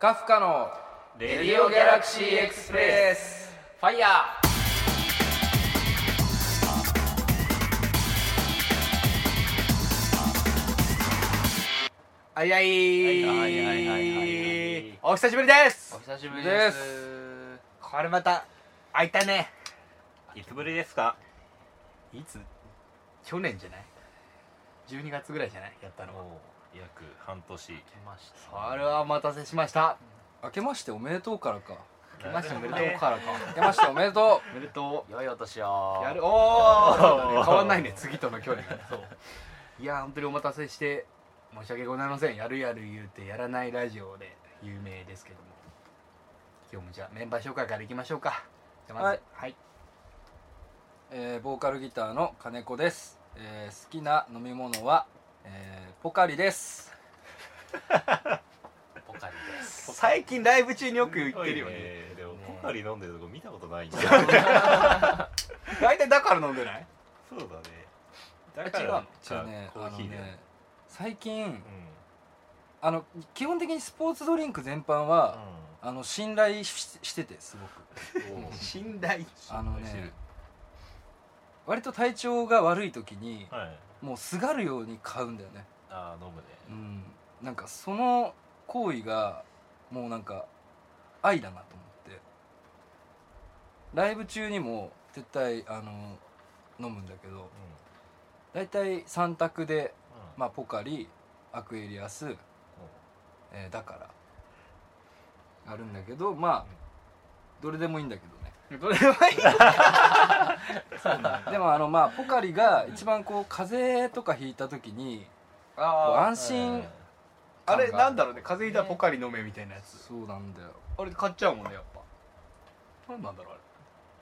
カフカの RADIO GALAXY EXPRESS。ファイヤー。はいはい。はいはいはいはいはい。お久しぶりです。お久しぶりでです。これまた開いたね。いつぶりですか？いつ？去年じゃない？12月ぐらいじゃない？やったの約半年。来ましそれはお待たせしました。明けましておめでとうからか。来ましたおめでとうからか。明けましておめでとおめでと良いお年を。うやる。おお変わんないね次との距離。がそう。いや本当にお待たせして申し訳ございません。やるやる言うてやらないラジオで有名ですけども。今日もじゃあメンバー紹介からいきましょうか。じゃあまずはい、う、えーボーカルギターの金子です、えー好きな飲み物は、えーポカリです。ポカリです。最近ライブ中によく言ってるよね。ねでもねポカリ飲んでるとこ見たことないんだ。大体だから飲んでない？そうだね。あだから違うね。あのコーヒーで、ね最近うん。あの基本的にスポーツドリンク全般は、あの信頼ししててすごく。うん 信頼。あのね割と体調が悪い時にはいもうすがるように買うんだよね。ああ飲むね。うん。なんかその行為がもうなんか愛だなと思って。ライブ中にも絶対あの飲むんだけど大体3択で、まあ、ポカリアクエリアス、えーだからあるんだけどまあどれでもいいんだけど。ねどれはいい。でもあのまあポカリが一番こう風邪とかひいた時にこうあ安心ああれなんだろうね風邪ひいたらポカリ飲めみたいなやつ。そうなんだよ。あれ買っちゃうもんねやっぱ。なんなんだろうあ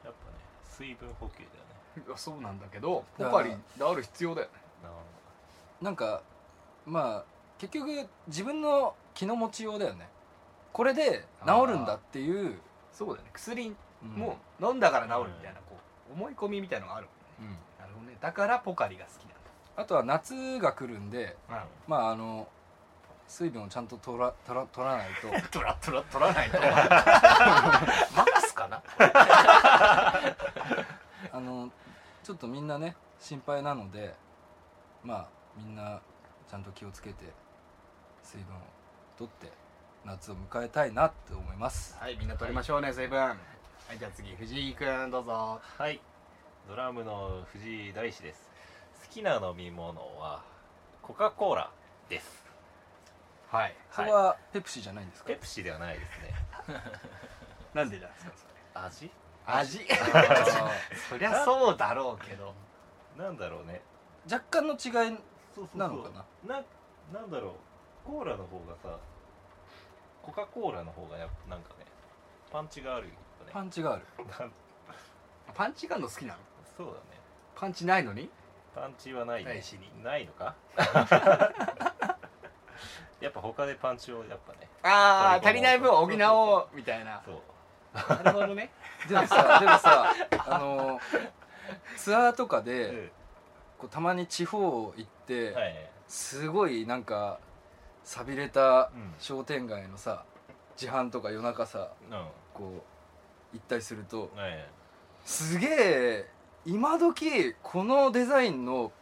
やっぱね水分補給だよね。そうなんだけどポカリである必要だよね。なんかまあ結局自分の気の持ちようだよね。これで治るんだっていう、そうだよね。薬うんもう飲んだから治るみたいなこう思い込みみたいのがあるうん。なるほどね。だからポカリが好きなんあとは夏が来るんでだまああの水分をちゃんと取ら取ら取らないと。取ら取ら取らないと。マックスかな？あのちょっとみんなね心配なのでまあみんなちゃんと気をつけて水分を取って夏を迎えたいなって思います。はいみんな取りましょうね水分はいじゃあ次藤井君どうぞ。はい。ドラムの藤井大志です。好きな飲み物はコカ・コーラです。はい。それはペプシじゃないんですか？ペプシではないですね。なんでなんですか味それ？味？あ そりゃそうだろうけど。なんだろうね。ー若干の違いそうそうそう。なのかなななんだろう。コーラの方がさコカ・コーラの方がやっぱなんかねパンチがあるよね。パンチがある。パンチがあるの好きなの？そうだね。パンチないのに？パンチはないね。ないのか？やっぱ他でパンチをやっぱねああ足りない分補おうみたいな。そう。なるほどね。でもさでもさあのツアーとかで、うん。こうたまに地方行って、はいすごいなんか寂れたうん。商店街のさ自販とか夜中さうん。こう行ったりするとはい。すげえ今時このデザインの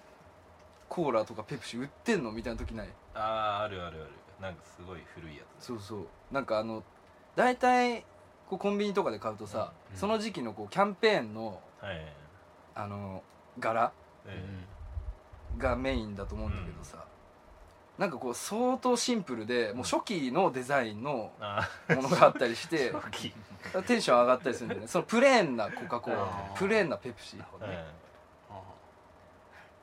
コーラとかペプシ売ってんのみたいな時ない？あああるあるある。なんかすごい古いやつそうそう。なんかあの大体こうコンビニとかで買うとさ、うん。その時期のこうキャンペーンのはい。あの柄えがメインだと思うんだけどさ、なんかこう相当シンプルでもう初期のデザインのあものがあったりして テンション上がったりするんだよねそのプレーンなコカ・コーラ。プレーンなペプシはい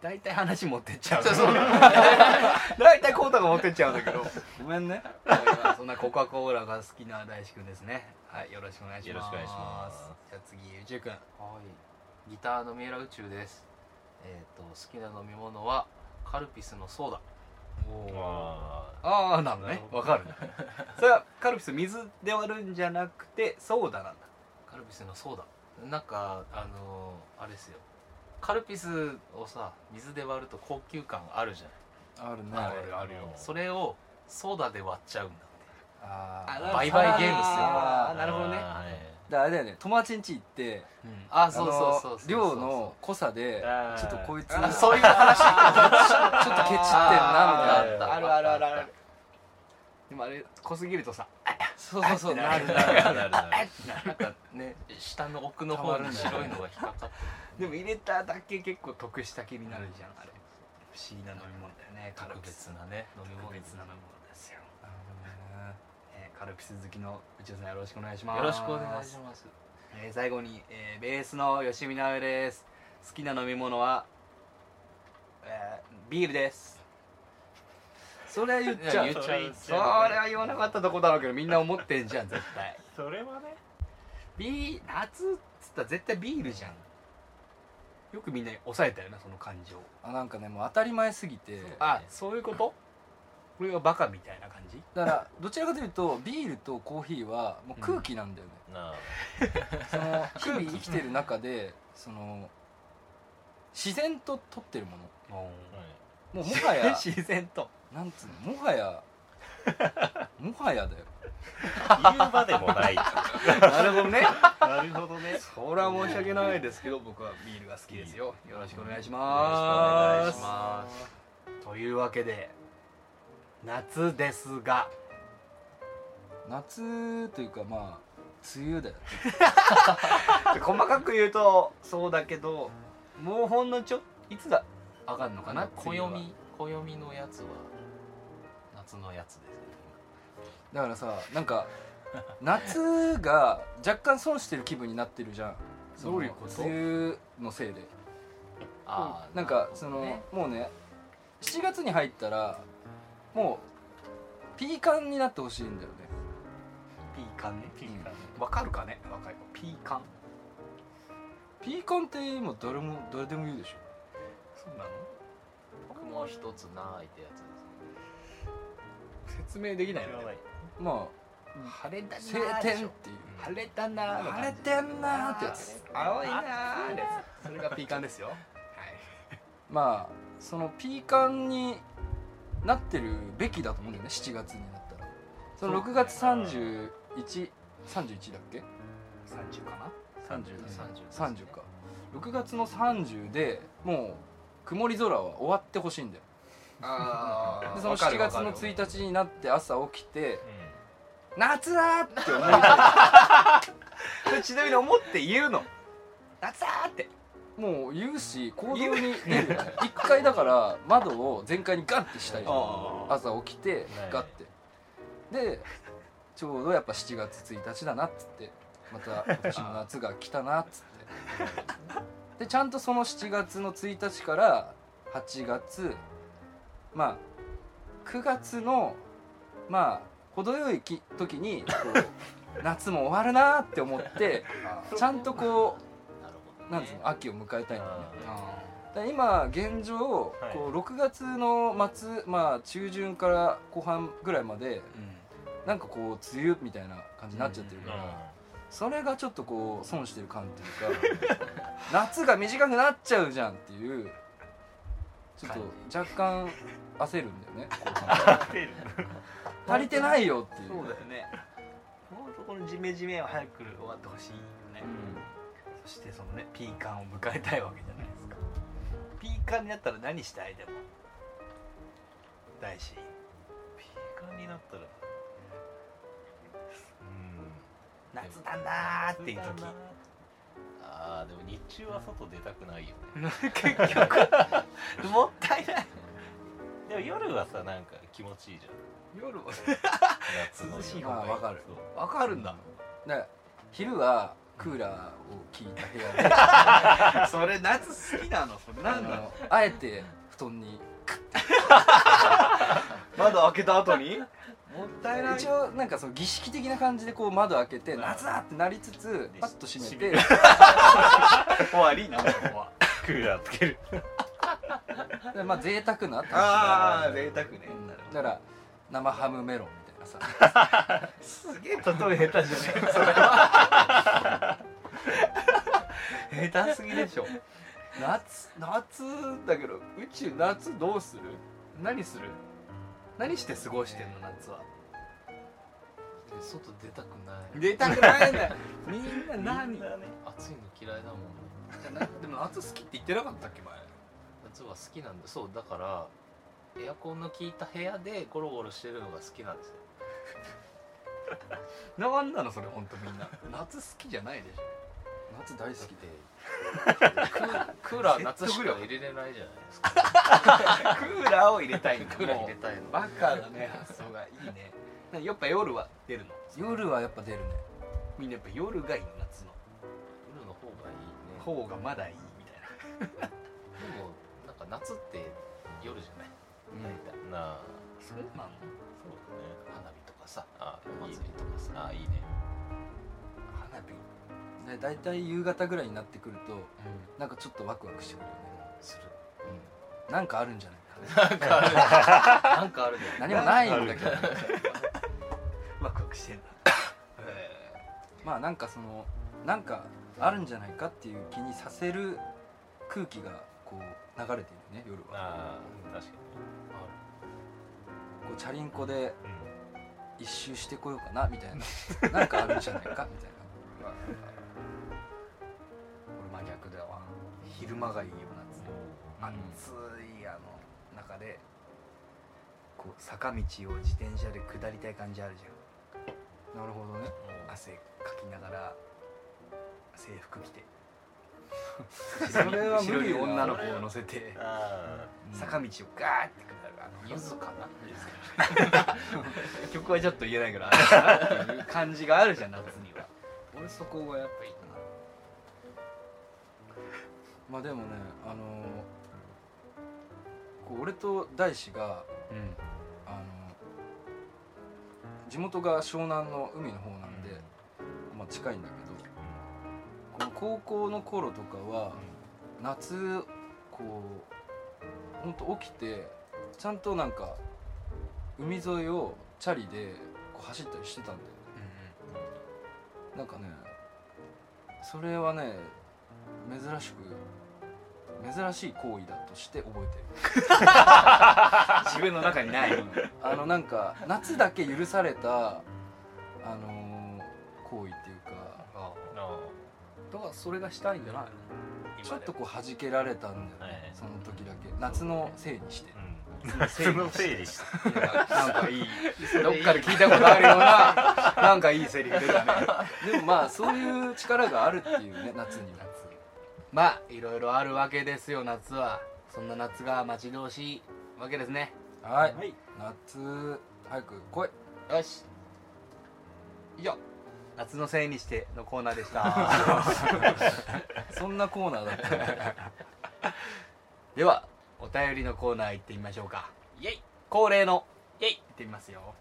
大体話持ってっちゃう。大体コータが持ってっちゃうんだけど。ごめんね。そんなコカ・コーラが好きな大志くんですね。はいよろしくお願いします。よろしくお願いします。じゃあ次宇宙くん。はい。ギターの三浦宇宙です。えっ、と好きな飲み物はカルピスのソーダあああなのね。わかる。それはカルピス水で割るんじゃなくてソーダなんだ。カルピスのソーダ。なんかあのーあれですよ。カルピスをさ水で割ると高級感あるじゃないあるね。あるあるよ。それをソーダで割っちゃうんだああ売買ゲームっすよ。ああーなるほどね。あーはいであれだよね友達ん家行ってあそうそうそうそうあの量の濃さであー。ちょっとこいつあそういう話 ちょっとケチってんなみたいな。あるあるあるある。でもあれ濃すぎるとさそうそうそう。なるなる。なるなるなんかね。下の奥の方に白いのが引っかかって。でも入れただけ結構得した気になるじゃんあれ。不思議な飲み物だよね。カル特ピス別なね。飲み物特別な飲み物えーカルピス好きの内田さんよろしくお願いします。よろしくお願いします。えー最後に、えーベースの吉見直江です。好きな飲み物は、えービールです。それは言っちゃう。いや言っちゃうそれは言わなかったとこだろうけどみんな思ってんじゃん絶対。それはね。ビー夏っつったら絶対ビールじゃん。よくみんな抑えたよなその感情。あなんかねもう当たり前すぎて。あそういうこと？これがバカみたいな感じ？だからどちらかというとビールとコーヒーはもう空気なんだよね、なその日々生きてる中でその自然と取ってるもの。もうもはや 自然と。なんつうの？もはやもはやだよ。言うまでもないなるほどね。なるほどね。それは申し訳ないですけど僕はビールが好きですよ。よろしくお願いしよろますしくお願いしまというわけで夏ですが。夏というかまあ梅雨だよ 細かく言うとそうだけどもうほんのちょいつだ上がるのかな暦暦のやつは夏のやつですねだからさなんか夏が若干損してる気分になってるじゃん。どういうこと？梅雨のせいで。ああなんかそのねもうね7月に入ったらもうピーカンになってほしいんだよね。ピーカンね。ピーカンわかるかね？若い子ピーカン。ピーカンって今誰も誰でも言うでしょ。そうなの？雲一つないってやつです説明できないよね。ま晴れだなあ晴天っていう晴れたなーの晴れてんなーってやつ。青いなーってやつ。それがピーカンですよ。はい。まあそのピーカンになってるべきだと思うんだよね7月になったら。その6月3131だっけ？30かな？30 30か。6月の30でもう曇り空は終わってほしいんだよ。あ でその7月の1日になって朝起きてう「夏だ!」って思い ちなみに思って言うの。夏だーって。いもう言うし行動に出る。よね一回だから窓を全開にガンってしたい朝起きてガッて。でちょうどやっぱ7月1日だなっつって。また今年の夏が来たなっつって。でちゃんとその7月の1日から8月まあ9月のまあ程よいき時にこう 夏も終わるなって思ってちゃんとこうなんつうの秋を迎えたいんだよねあだ今現状、はい。こう6月の末、まあ、中旬から後半ぐらいまでなんかこう梅雨みたいな感じになっちゃってるから、それがちょっとこう損してる感っていうか 夏が短くなっちゃうじゃんっていうちょっと若干焦るんだよね 足りてないよっていう。そうだよね。もうそこのジメジメは早く終わってほしいよね、そしてそのねピーカンを迎えたいわけじゃないですか。ピーカンになったら何したいでも。大志ピーカンになったら。うん。夏だなーっていう時。ああでも日中は外出たくないよね。結局。もったいない。でも夜はさなんか気持ちいいじ夜はゃん夏の涼しい夜方がわかる。わかるんだ。だから昼はクーラーを効いた部屋で。それ夏好きなの？それあなんだのあえて布団に窓開けた後に？もったいない。一応なんかその儀式的な感じでこう窓開けて夏だってなりつつパッと閉めて。終わり？なここはクーラーつける。でまあ贅沢なああ贅沢ね。だから生ハムメロンみたいなさすげえ例え下手じゃねえ下手すぎでしょ。夏夏だけど宇宙夏どうする？何する？何して過ごしてんの？夏は。外出たくない。出たくないんだよ。みんな何？ね。暑いの嫌いだもん。でも夏好きって言ってなかったっけ前？夏は好きなんだ。そうだからエアコンの効いた部屋でゴロゴロしてるのが好きなんですよ なんなのそれ本当みんな。夏好きじゃないでしょ。夏大好きで。クーラー夏しか入れれないじゃないですか。クーラーを入れたいんだクーラー入れたいの。バカだね発想がいいね。やっぱ夜は出るの？夜はやっぱ出るね。みんなやっぱ夜がいいの夏の。夜の方がいいね。方がまだいいみたいな。でもなんか夏って夜じゃない？大体なあ。そうなの？そう花火とかさあおいい祭りとかさあいいね。花火。で大体夕方ぐらいになってくるとなんかちょっとワクワクしてくるよね。する。なんかあるんじゃない？かなんかある。なんかあるね何もないんだけど。ワクワクしてんだまあなんかそのなんかあるんじゃないかっていう気にさせる空気がこう流れているね夜は。ああ確かこうチャリンコでに一周してこようかなみたいな。なんかあるんじゃないか。みたいな俺真逆だわ。昼間がいいよ夏暑いあの中でこう坂道を自転車で下りたい感じあるじゃなるほどね。ん汗かきながら制服着てそれは無理よ。女の子を乗せてあ坂道をガーって下るあの柚子かな。曲はちょっと言えないけどあれかなっていう感じがあるじゃん夏には。俺そこがやっぱいいな。まあでもねあのーこう俺と大志がうん。あの地元が湘南の海の方なんで、まあ、近いんだけどこの高校の頃とかは夏こうほんと起きてちゃんとなんか海沿いをチャリでこう走ったりしてたんだよね。なんかねそれはね珍しく珍しい行為だとして覚えてる。自分の中にない。あのなんか夏だけ許されたそれがしたいんじゃないの？ちょっとこう弾けられたんだよね、はいその時だけ。夏のせいにして。うん。夏のせいにしたいやなんかいい。どっかで聞いたことあるような なんかいいセリフ出たね。でもまあそういう力があるっていうね夏には。まあいろいろあるわけですよ夏は。そんな夏が待ち遠しいわけですね。はい、はい。夏早く来い。よし。以上夏のせいにしてのコーナーでした。そんなコーナーだった。ねではお便りのコーナー行ってみましょうか。イエイ。恒例の。イエイ。行ってみますよ。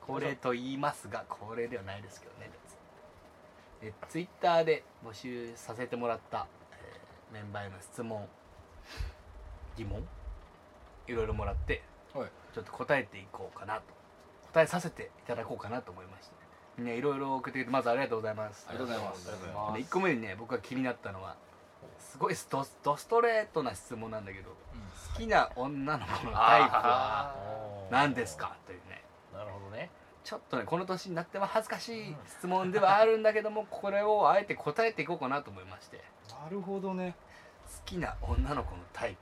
恒例と言いますが恒例ではないですけどねえツイッターで募集させてもらった、えーメンバーへの質問疑問いろいろもらってはい。ちょっと答えていこうかなと。答えさせていただこうかなと思いましてみんないろいろ送ってくれてまずありがとうございます。ありがとうございます。ありがとうございます。で1個目にね僕が気になったのはすごいストドストレートな質問なんだけど好きな女の子のタイプは何ですか？というね。なるほどね。ちょっとねこの年になっては恥ずかしい質問ではあるんだけどもこれをあえて答えていこうかなと思いまして。なるほどね。好きな女の子のタイプ。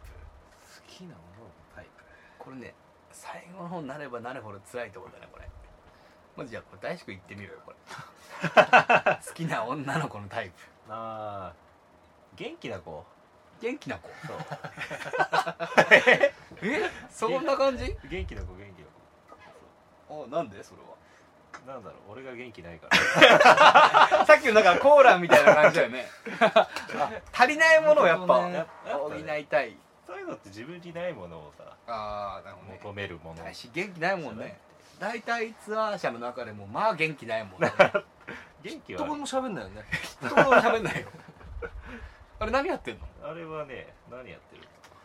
好きなもののタイプ。これね最後の方になればなるほど辛いところだねこれまずじゃあこれ大志くん言ってみろよこれ。好きな女の子のタイプ。ああ元気な子？元気な子？そう。え？そんな感じ？元気な子元気なあなんで？それは。子なんだろう？俺が元気ないから。さっきのなんかコーラみたいな感じだよね。あ足りないものをやっぱ。ね。補いたい。そういうのって自分にないものをさああなるほどね。求めるもの。元気ないもんね大体ツアー車の中でもまあ元気ないもんね。元気一言もは喋んないよね。一言も喋んないよ。あれ何やってんの？あれはね何やってる？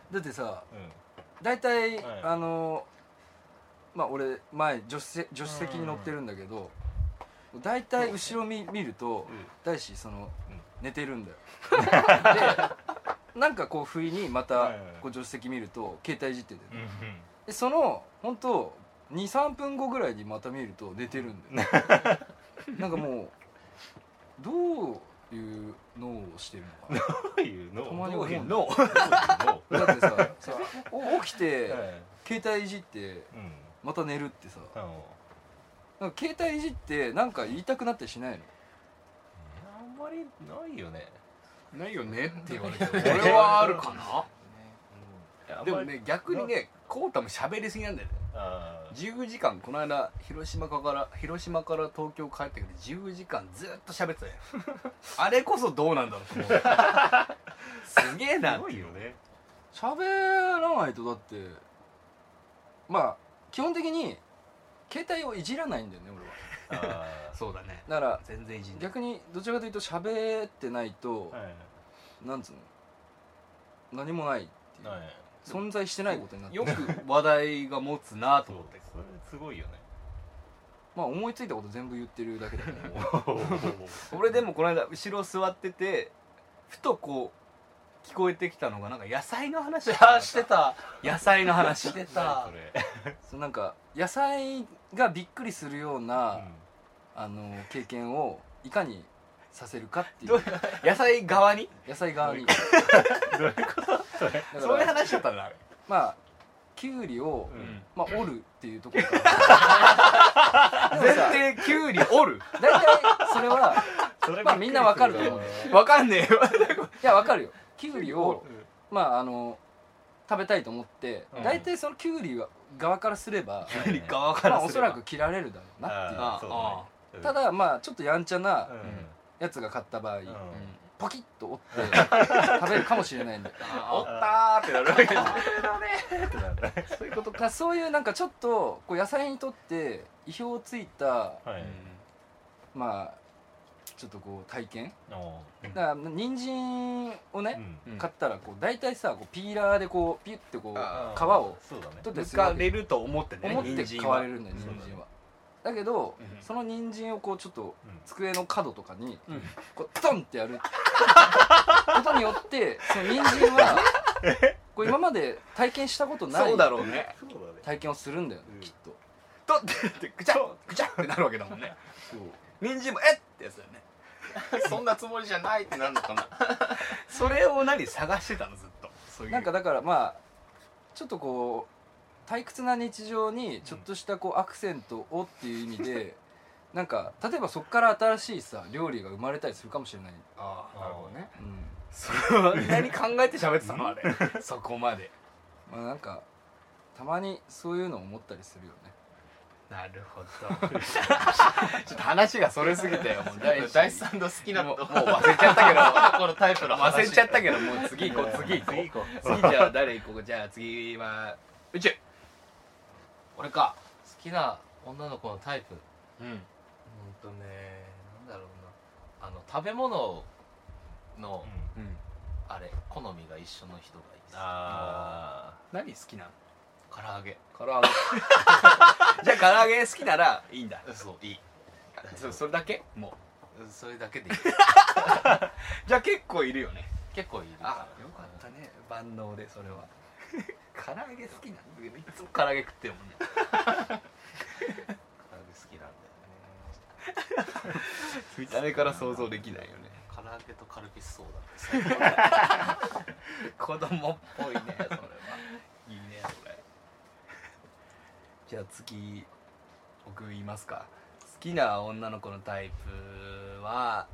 だってさうん。大体、はい。あのまあ俺前助手席助手席に乗ってるんだけど大体後ろ見見ると大志その、うん。寝てるんだよ。でなんかこう不意にまたこう助手席見ると携帯いじってて、うんうん。でその本当23分後ぐらいにまた見ると寝てるんだよ。なんかもうどういう脳をしてるのか。どういうのたまにどういう思うのなだってささお起きてはい。携帯いじってうん。また寝るってさ。あのなんか携帯いじってなんか言いたくなったりしないの？あんまりないよね。ないよねって言われて俺はあるかな？でもね逆にねこうたも喋りすぎなんだよねあ10時間この間広島から広島から東京帰ってくる10時間ずっと喋ってたよ。あれこそどうなんだろうと思う。すげえあなすごいよね。喋らないとだってまあ基本的に携帯をいじらないんだよね俺は。あそうだね。だから全然いじんない。逆にどちらかというと喋ってないとあ、はい。なんつうの？何もないっていう。はい存在してないことになってよく話題が持つなと思って。それすごいよね。まあ思いついたこと全部言ってるだけだから俺でもこの間後ろ座っててふとこう聞こえてきたのがなんか野菜の話あしてた。野菜の話。して何たそ なんか野菜がびっくりするような、うん。あの経験をいかにさせるかっていどうう野菜側に？野菜側に。どういうこと？それ。だからそういう話だったんだあれ。まあきゅうりを、うん。まあ折るっていうところ。から前提きゅうり折る？大体それはそれまあみんなわかる。と思うわかんねえよ。いやわかるよ。きゅうりをる。まああの食べたいと思ってうん。大体そのきゅうり側からすれば、きゅうり側からすれば。まあおそらく切られるだろうなっていう。あうだね。うんただまあちょっとやんちゃなうんやつが買った場合、うん。ポキッと折って 食べるかもしれないんで。折ったーってなるわけ。ですってなんだそういうこと。かそういうなんかちょっとこう野菜にとって意表をついたはい。まあちょっとこう体験。だから人参をね、うん。買ったらこう大体さこうピーラーでこうピュッてこうあ皮をそうだね。取って抜するわれると思ってね思って買われるんだよ人参はだけど、うん。その人参をこうちょっとうん。机の角とかにうん。こうトンってやる。ことによってその人参はこう今まで体験したことないそうだろうね。体験をするんだよね、うん。きっと。とってってぐちゃぐちゃってなるわけだもんね。人参もえっってやつだよね。そんなつもりじゃないってなるのかな。それを何探してたのずっと。なんかだからまあちょっとこう退屈な日常にちょっとしたこうアクセントをっていう意味で なんか例えばそこから新しいさ料理が生まれたりするかもしれない、ああなるほどね。うん。そんなに考えて喋ってたの？あれ。そこまでまあ、なんかたまにそういうのを思ったりするよね。なるほど。ちょっと話がそれすぎたよもう大ダイスさんの好きなもう忘れちゃったけどこのタイプの話。忘れちゃったけどもう次行こう次行こう。次行こ次じゃあ誰行こう？じゃあ次は宇宙俺か。好きな女の子のタイプ。うん。うんとねなんだろうな。あの食べ物のううん。うんあれ好みが一緒の人がいいですあ何好きなの？唐揚げ。唐揚げ。じゃあ唐揚げ好きならいいんだ。そういい。そそれだけ？もう。それだけでいい。じゃあ結構いるよね。結構いるあよかったね。万能でそれは唐揚げ好きなんだけどいつも唐揚げ食ってるもんね。唐揚げ好きなんだよね。見た目から想像できないよね唐揚げとカルピスソーダ子供っぽいねそれは。いいねそれ。じゃあ次僕言いますか。好きな女の子のタイプは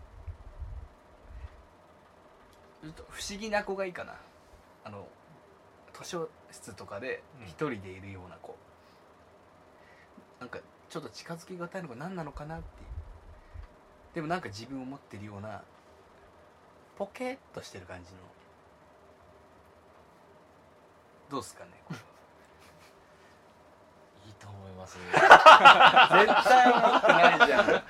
ちょっと不思議な子がいいかな。あの図書室とかでうん。一人でいるような子、なんかちょっと近づきがたいのが何なのかなってでもなんか自分を持ってるようなポケッとしてる感じの。どうっすかねこれ いいと思います絶対思ってないじゃん。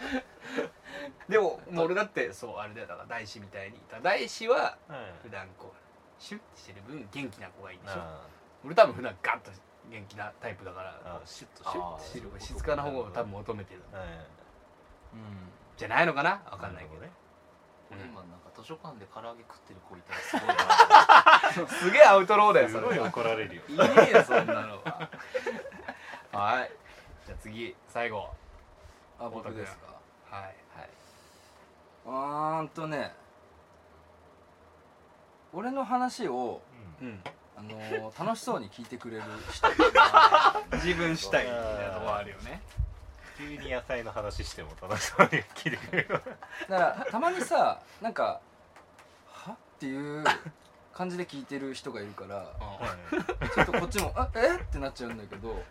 でももう俺だってそうあれだよ。だから大志みたいに。大志は普段こうシュッてしてる分元気な子がいいでしょ。あ俺多分普段ガッと元気なタイプだからシュッとシュッてし静かな方を多分求めてる。ーはいじゃないのかな？分かんないけど。なる今なんか図書館で唐揚げ食ってる子いたらすごいな。すげえアウトローだよすごいそれは怒られるよ。いねえよそんなのは。はい。次最後。あ僕ですか？はい。はい。うーんとね。俺の話を、うんあのー楽しそうに聞いてくれる人自分主体みたいなとこあるよね急に野菜の話しても楽しそうに聞いてくれるだからたまにさなんか「は?」っていう感じで聞いてる人がいるからちょっとこっちも「あえ？っ?」てなっちゃうんだけど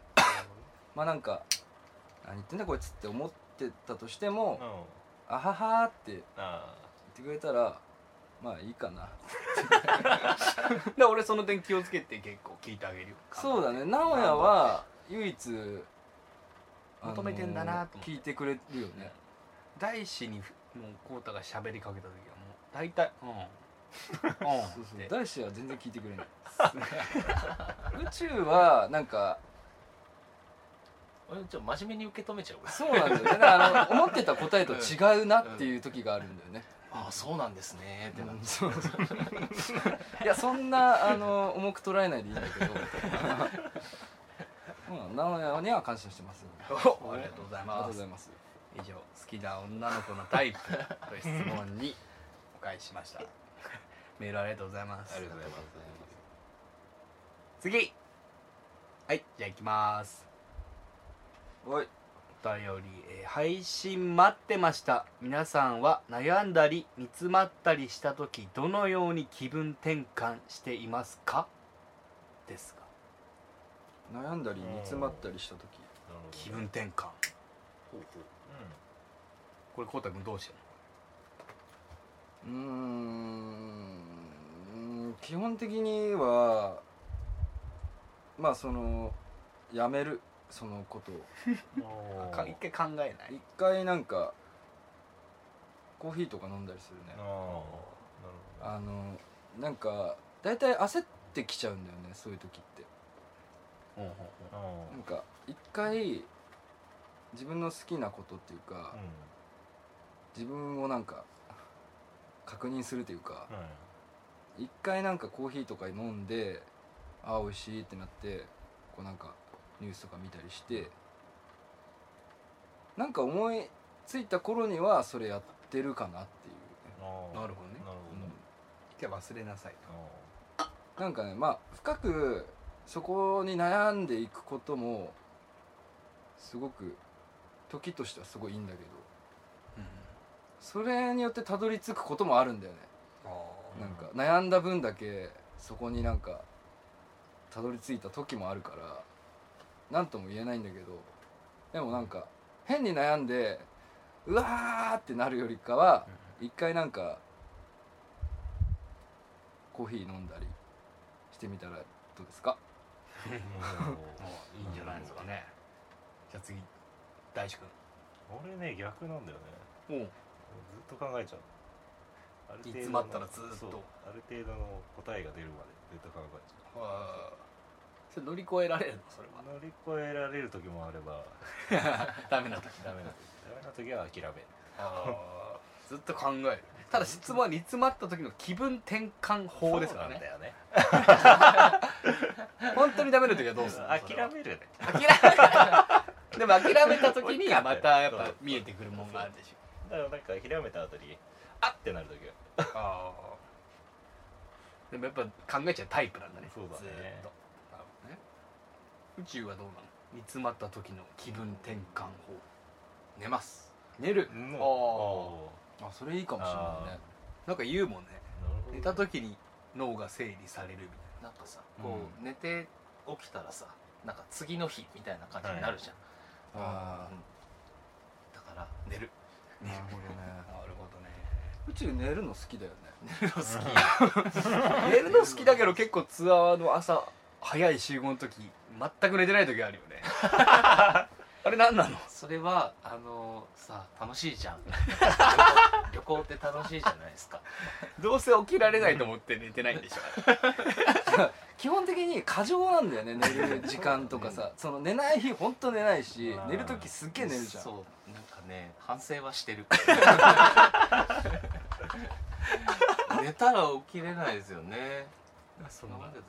まあなんか「何言ってんだこいつ」って思ってたとしてもうん「あはは」って言っあてくれたらまあいいかな。で俺その点気をつけて結構聞いてあげるよそうだね。直哉は唯一求めてんだなと。聞いてくれるよね。大志にもう浩太が喋りかけた時はもう大体うん。うん。そうそう。大志は全然聞いてくれない。宇宙はなんか俺ちょっと真面目に受け止めちゃう俺。そうなんだよね。だからあの思ってた答えと違うなっていう時があるんだよね、ああそうなんですね。ってなうん。そう。そういやそんなあの重く捉えないでいいんだけど。うん直哉には感謝してますおありがとうございありがとうますございます。以上好きな女の子のタイプという質問にお返ししました。メールありがとうございます。ありがとうございます。次。はいじゃあ行きます。おい。お便り、えー配信待ってました。皆さんは悩んだり煮詰まったりした時どのように気分転換していますか？ですが。悩んだり煮詰まったりした時。気分転換。これこうたくんどうしてうーん基本的にはまあそのやめるそのこと。を一回考えない？一回なんかコーヒーとか飲んだりするね。あのなんか大体焦ってきちゃうんだよねそういう時って。なんか一回自分の好きなことっていうか自分をなんか確認するというか一回なんかコーヒーとか飲んでああ美味しいってなってこうなんかニュースとか見たりしてなんか思いついた頃にはそれやってるかなっていう、なるほどね。なる一回忘れなさいと。なんかねまあ深くそこに悩んでいくこともすごく時としてはすごいいいんだけどそれによってたどり着くこともあるんだよね。うんなんか悩んだ分だけそこになんかたどり着いた時もあるから何とも言えないんだけどでもなんか変に悩んでうわーってなるよりかは一回なんかコーヒー飲んだりしてみたらどうですか？もういいんじゃないですかね。じゃあ次大志く俺ね逆なんだよね。ずっと考えちゃう。ある程度の煮詰まったらずーっと。ある程度の答えが出るまでずっと考えちゃそれ乗り越えられるの？それは。う乗り越えられる時もあれば。ダメな時。ダメな時。ダメな時は諦める。ずっと考える。ただ質問は煮詰まった時の気分転換法ですからね。だよね。本当にダメな時はどうするの？諦めるね。諦めでも諦めた時にまたやっぱ見えてくるもんがあるでしょ。だからなんか諦めた後にあってなる時。はああでもやっぱ考えちゃうタイプなんだね。そうだね。ずーっと宇宙はどうなの？煮詰まった時の気分転換法。寝ます。寝る。うん。ああそれいいかもしれないね。なんか言うもんね。寝た時に脳が整理されるみなんかさこう寝て起きたらさなんか次の日みたいな感じになるじゃん、あうん。だから寝る。あなるほどね。たいななるほどね。宇宙寝るの好きだよね。寝るの好き。寝るの好きだけど結構ツアーの朝早い集合の時全く寝てない時あるよね。あれ何なの？それはあのさ楽しいじゃん。旅行って楽しいじゃないですか。どうせ起きられないと思って寝てないんでしょ。基本的に過剰なんだよね寝る時間とかさ。その寝ない日ほんと寝ないしうん。寝る時すっげえ寝るじゃん。そう。なんかね反省はしてる。寝たら起きれないですよね。そな。んでだ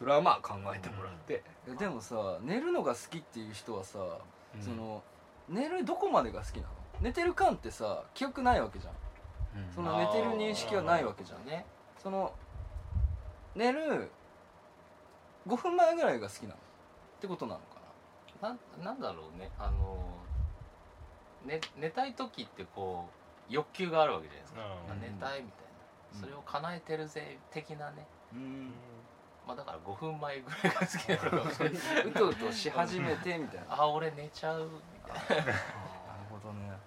それはまあ考えてもらって、いやでもさ寝るのが好きっていう人はさ、うん。その寝るどこまでが好きなの？寝てる間ってさ記憶ないわけじゃん。うん。その寝てる認識はないわけじゃん。ね。その寝る5分前ぐらいが好きなの？ってことなのかな？んなんだろうね。あの寝寝たい時ってこう欲求があるわけじゃないですか、寝たいみたいな、うん。それを叶えてるぜ的なね。なうんまあだから5分前ぐらいが好きなのかもしれない。うとうとし始めてみたいな。なあ俺寝ちゃうみたいな。るほどね。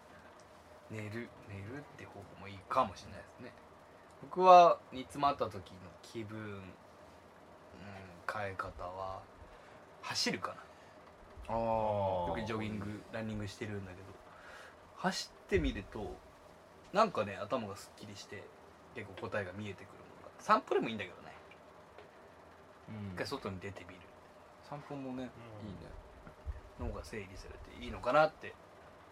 寝る寝るって方法もいいかもしれないですね。僕は煮詰まった時の気分、うん、変え方は走るかな。あよくジョギングランニングしてるんだけど。走ってみるとなんかね頭がすっきりして結構答えが見えてくるのが散歩でもいいんだけどね一回外に出てみる。散歩もね、いいね。脳が整理するっていいのかなって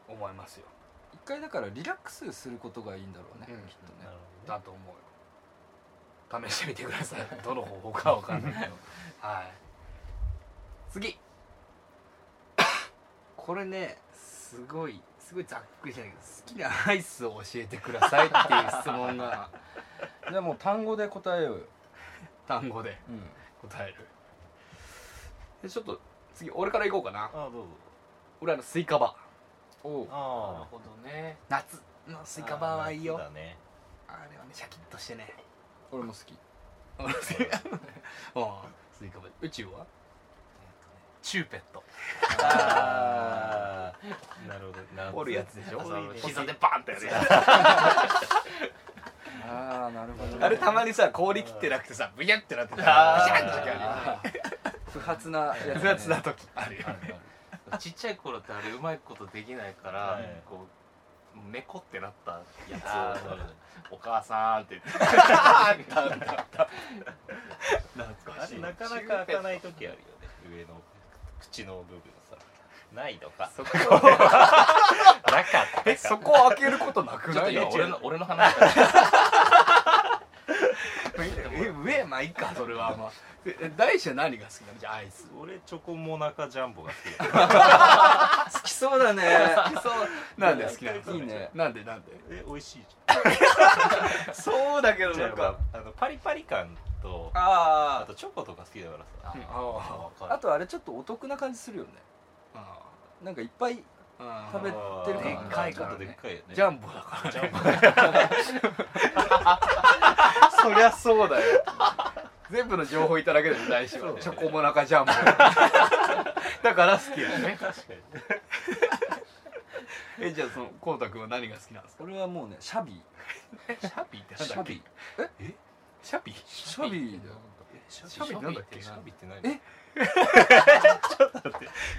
思いますよ。一回だからリラックスすることがいいんだろうね、うん。きっとね。なるだと思うよ。試してみてください。どの方法かわかんないけど。はい。次。これねすごいすごいざっくりしたんだけど好きなアイスを教えてくださいっていう質問が。じゃあもう単語で答えようよ、単語で。うん、答える。でちょっと次俺からいこうかな。ほどあどうぞ。俺あのスイカバー。おう。なるあほどね。夏のスイカバーはいいよ。だね。あれはねシャキッとしてね。俺も好き。うん スイカバー。宇宙は？チューペット。ああ なるほど。夏折るやつでしょ？あそう膝でバンってやるや ああなるほど、つあれたまにさ氷切ってなくてさブニャってなってさあー。シャンって時あるよあー不発なやつ、ね、不発な時あるよあるあるちっちゃい頃ってあれうまいことできないから、はい。こうメコってなったやつをお母さんって言って。あったあった。あった懐あれなかなか開かない時あるよね。上の口の部分さ。ないのか。そこ なかったえそこを開けることなくちょっない俺の俺の話上まあいいかそれはまあえ大志は何が好きなの？じゃあアイス。俺チョコモナカジャンボが好きだ 好きそうだね。そう。なんで好きなのいいね。なんでなんで？え美味しい そうだけどじゃんなんかあのパリパリ感とああとチョコとか好きだからさ。ああわかあとあれちょっとお得な感じするよね。あなんかいっぱいあ食べてるでっかいからね。ちょっとでっかいよね。ジャンボだからジャンボ そりゃそうだよ。全部の情報いただけで大志はチョコモナカジャンボ だから好きだね。確かに。えじゃあそのこうたくんは何が好きなんですか？俺はもうねシャビ。シャビってーシャビ。ーえ？シャビ？シャビ。ーだよシャビ。なんだっけシャビって何え？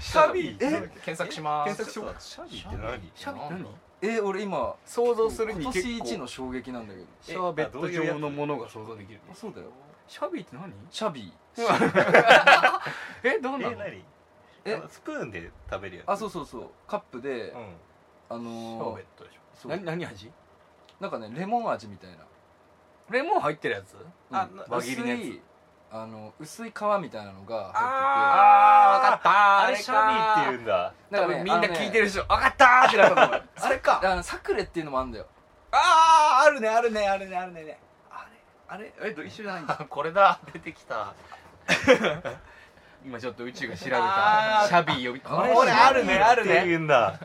シャビ。え？検索します。検索しよう。かシャビって何？シャビ何？え俺今想像するに今結構。年一の衝撃なんだけど。シャーベット状のものが想像できる。あそうだよ。シャビって何？シャビ。ー えどうなの？え何？え？あのスプーンで食べるやつ。あそうそうそう。カップで、うん。あシャーのーベットでしょ。そう。何何味？なんかねレモン味みたいな。レモン入ってるやつ？あな輪切りのやつ。薄いあの薄い皮みたいなのが入ってて。あー分かった。あれシャビって言うんだ。多分みんな聞いてるる人分かったーってなったと思 う。あれか。あのサクレっていうのもあるんだよ。あーあるねあるねあるねあるね。あれあれ？えっと一緒じゃないんだ。これだ。出てきた。今ちょっと宇宙が調べた。シャビー呼び。あれ？これあるねあるってね言うんだ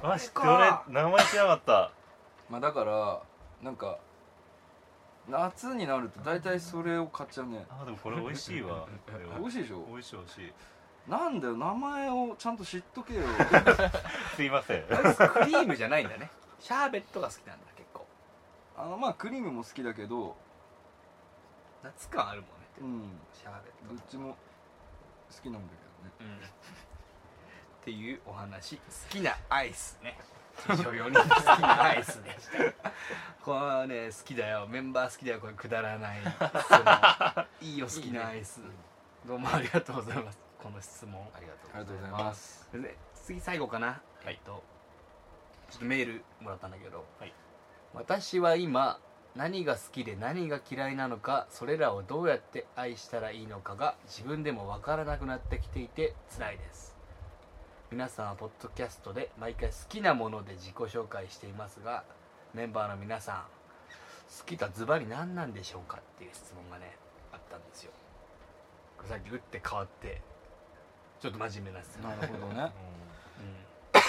マジで俺名前知らなかった。まあだからなんか夏になると大体それを買っちゃうね。あでもこれ美味しいわ。美味しいでしょ？美味しい美味しい。なんだよ名前をちゃんと知っとけよ。すいません。アイスクリームじゃないんだね。シャーベットが好きなんだ結構。あのまあクリームも好きだけど。夏感あるもんね。うん。シャーベット。どっちも好きなんだけどね。っていうお話。好きなアイスね以上4人好きなアイスでしたこれはね好きだよ。メンバー好きだよ。これくだらない。いいよ好きなアイス。どうもありがとうございます。この質問。ありがとうございます。で次最後かな、はいえっとちょっとメールもらったんだけど、はい。私は今何が好きで何が嫌いなのかそれらをどうやって愛したらいいのかが自分でも分からなくなってきていて辛いです皆さんはポッドキャストで毎回好きなもので自己紹介していますがメンバーの皆さん好きとはズバリ何なんでしょうかっていう質問がねあったんですよ。さっき打って変わってちょっと真面目な質問。なるほどね。うん。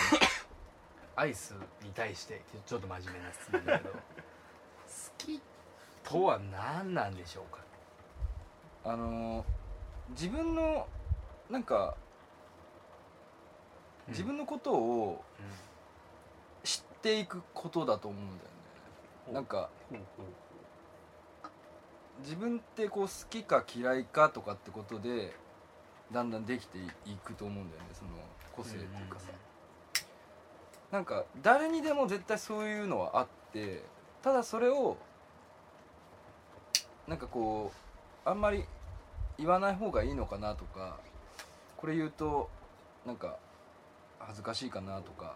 アイスに対してちょっと真面目な質問だけど好きとは何なんでしょうか？あのー自分のなんかうん自分のことを知っていくことだと思うんだよね。なんか自分ってこう好きか嫌いかとかってことでだんだんできていくと思うんだよねその個性っていうか。さ、なんか誰にでも絶対そういうのはあってただそれをなんかこうあんまり言わない方がいいのかなとかこれ言うとなんか恥ずかしいかなとか。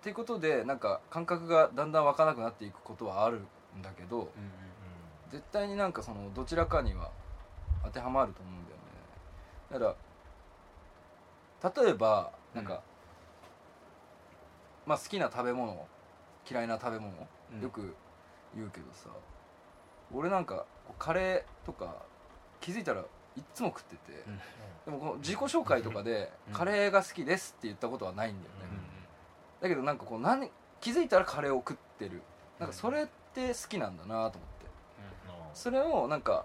っていうことでなんか感覚がだんだん湧かなくなっていくことはあるんだけど絶対になんかそのどちらかには当てはまると思うんだよね。だから例えばなんか、まあ好きな食べ物嫌いな食べ物、うん。よく言うけどさ俺なんかカレーとか気づいたらいっつも食ってて、うん。でもこの自己紹介とかでうん。カレーが好きですって言ったことはないんだよね、だけどなんかこう何気づいたらカレーを食ってる。なんかそれって好きなんだなと思って。それをなんか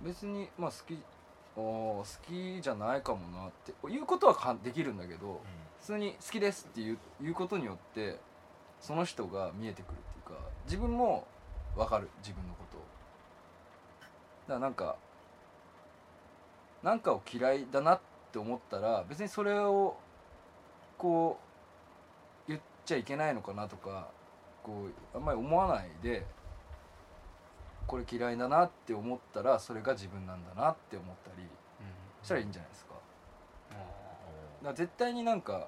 別にまあ好きおー好きじゃないかもなっていうことはできるんだけど普通に好きですっていういうことによってその人が見えてくるっていうか自分も分かる自分のことを。だからなんかなんかを嫌いだなって思ったら別にそれをこう言っちゃいけないのかなとかこうあんまり思わないでこれ嫌いだなって思ったらそれが自分なんだなって思ったりしたらいいんじゃないですか。だから絶対になんか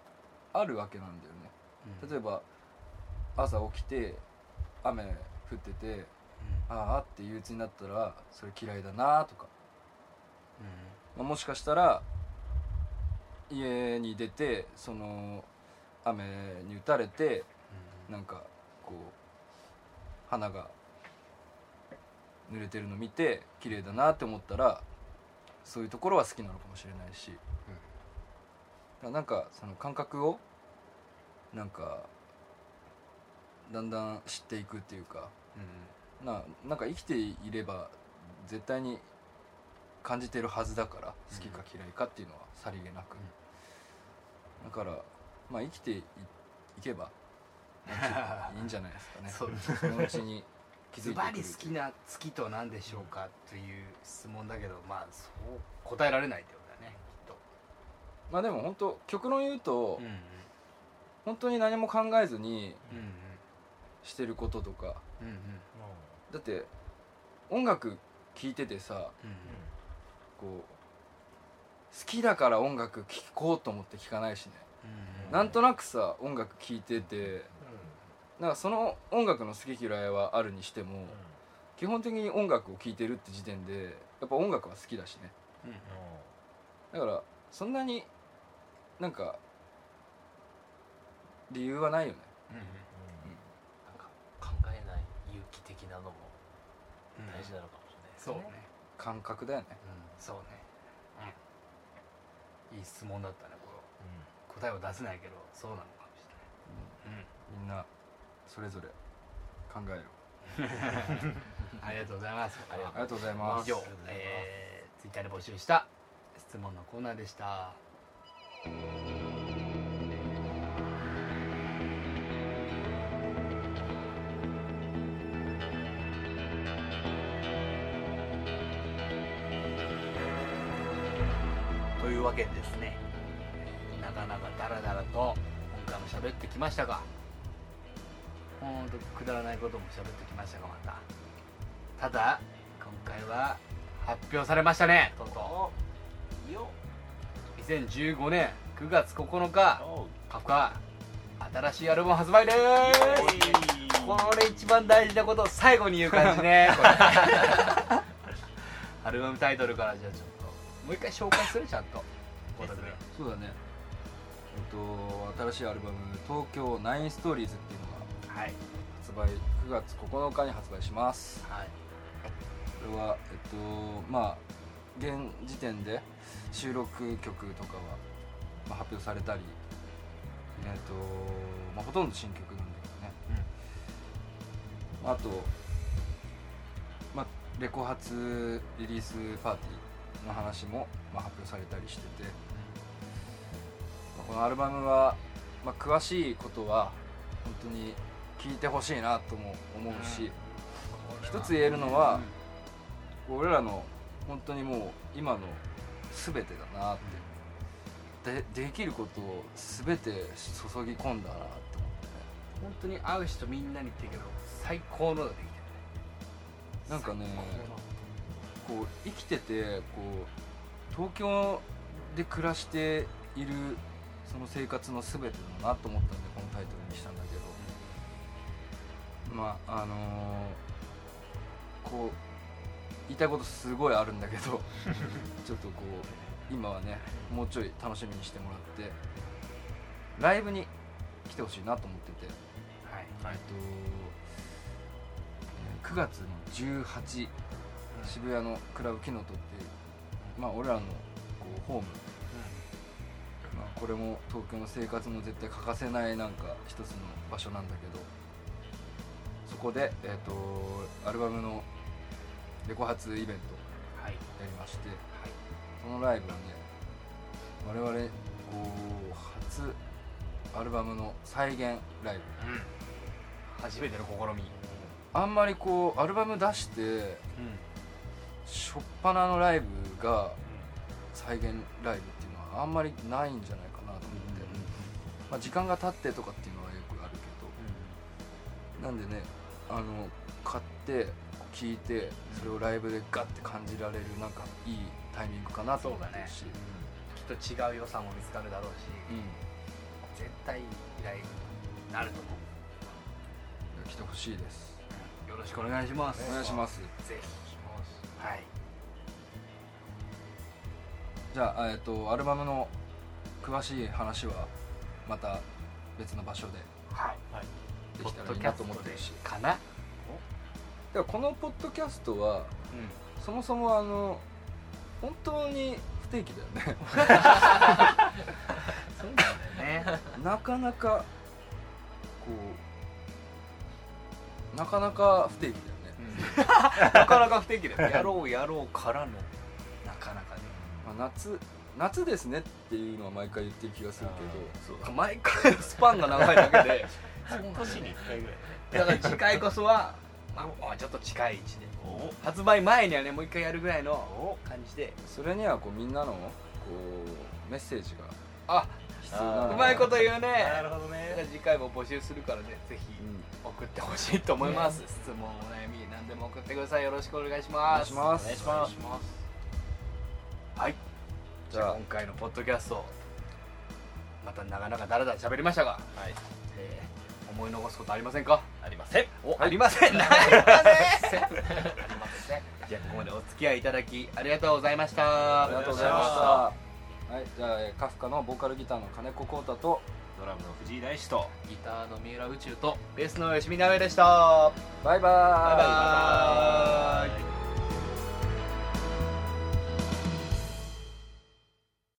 あるわけなんだよね。例えば朝起きて雨降っててああって憂鬱になったらそれ嫌いだなとか、まあ、もしかしたら家に出てその雨に打たれてなんかこう花が濡れてるの見て綺麗だなって思ったらそういうところは好きなのかもしれないし、だからなんかその感覚をなんかだんだん知っていくっていうか。ななんか生きていれば絶対に感じてるはずだから好きか嫌いかっていうのはさりげなく、だからまあ生きていいけば いいんじゃないですかね。そのうちに気づズいてバリ好きな好きとは何でしょうかという質問だけどまあそう答えられないってことだねきっまあでも本当極論言うと、とうん。本当に何も考えずにうんしてることとか。うんうん。だって音楽聴いててさこう好きだから音楽聴こうと思って聴かないしね、なんとなくさ音楽聴いててなんかその音楽の好き嫌いはあるにしても基本的に音楽を聴いてるって時点でやっぱ音楽は好きだしね。だからそんなになんか理由はないよね。なんか考えない勇気的なのも大事なのかもしれないですね。そうね。感覚だよね。うんそうね。うん。いい質問だったねこれ答えを出せないけどそうなのかもしれない。みんなそれぞれ考えろ。う んありがとうございます。ありがありがとうございます。以上、えー、ツイッターで募集した質問のコーナーでしたわけでですね。なかなかダラダラと今回も喋ってきましたが。ほんとくだらないことも喋ってきましたがまた。ただ今回は発表されましたね。とうといいよ。う2015年9月9日カフカ新しいアルバム発売でーすここれ一番大事なことを最後に言う感じね。アルバムタイトルからじゃあちょっともう一回紹介する？ちゃんとそうだね。えっと新しいアルバム「東京ナインストーリーズ」っていうのがはい。発売9月9日に発売します。はい。これはえっとまあ現時点で収録曲とかは、まあ、発表されたりえっと、まあ、ほとんど新曲なんだけどね、あと、まあ、レコ発リリースパーティーの話も、まあ、発表されたりしてて、まあこのアルバムは、まあ、詳しいことは本当に聞いてほしいなとも思うし、一つ言えるのは、俺らの本当にもう今の全てだなって、でできることを全て注ぎ込んだなって思って。ね本当に会う人みんなに言ってるけど最高のができてる。なんかねこう生きててこう東京で暮らしているその生活の全てだなと思ったんでこのタイトルにしたんだけど。まああのーこう言いたいことすごいあるんだけど ちょっとこう今はねもうちょい楽しみにしてもらってライブに来てほしいなと思ってて。はい。えっとえー9月の18渋谷のクラブキノトっていうまあ俺らのこうホーム、まあ、これも東京の生活の絶対欠かせないなんか一つの場所なんだけどそこで、えっとアルバムのレコ発イベントはい。やりまして、そのライブはね我々こう初アルバムの再現ライブ。初めての試み。あんまりこうアルバム出して初っ端のライブが再現ライブっていうのはあんまりないんじゃないまあ、時間が経ってとかっていうのはよくあるけどなんでねあの買って聴いてそれをライブでガッて感じられるなんかいいタイミングかなと思ってるし。きっと違う良さも見つかるだろうし絶対いいライブになると思う。ん来てほしいです。うよろしくお願いします。お願いします。ぜひはい。じゃあ、えっとアルバムの詳しい話はまた別の場所ではい。できたらいいなと思ってるし。かな？だからこのポッドキャストはうん。そもそもあの本当に不定期だよね。そうなんだよね。なかなかこうなかなか不定期だよね、なかなか不定期だよ。やろうやろうからのなかなかね。まあ、夏夏ですねっていうのは毎回言ってる気がするけど毎回スパンが長いだけで 年に1回ぐらい。だから次回こそは、まあ、ちょっと近い位置で。お発売前にはねもう一回やるぐらいの感じで。それにはこうみんなのこうメッセージがあ必要うまいこと言うね。なるほどね。次回も募集するからねぜひうん。送ってほしいと思います、質問お悩み何でも送ってください。よろしくお願いしお願ます。いします。お願いします。はいじゃあ。今回のポッドキャストまた長々だらだら喋りましたが、はい。えー思い残すことありませんか？ありません。お、ありません。ないかね ありません。じゃあここまでお付き合いいただきありがとうございました。ありがとうございました。はいじゃあえーカフカのボーカルギターの金子浩太とドラムの藤井大志とギターの三浦宇宙とベースの吉見直江でした。バイバーイ。バイバーイ